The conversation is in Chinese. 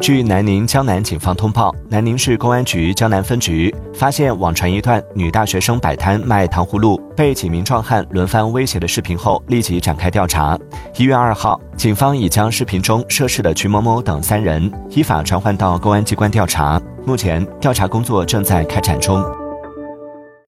据南宁江南警方通报南宁市公安局江南分局发现网传一段女大学生摆摊卖糖葫芦被几名壮汉轮番威胁的视频后立即展开调查。一月二号警方已将视频中涉事的徐某某等三人依法传唤到公安机关调查。目前调查工作正在开展中。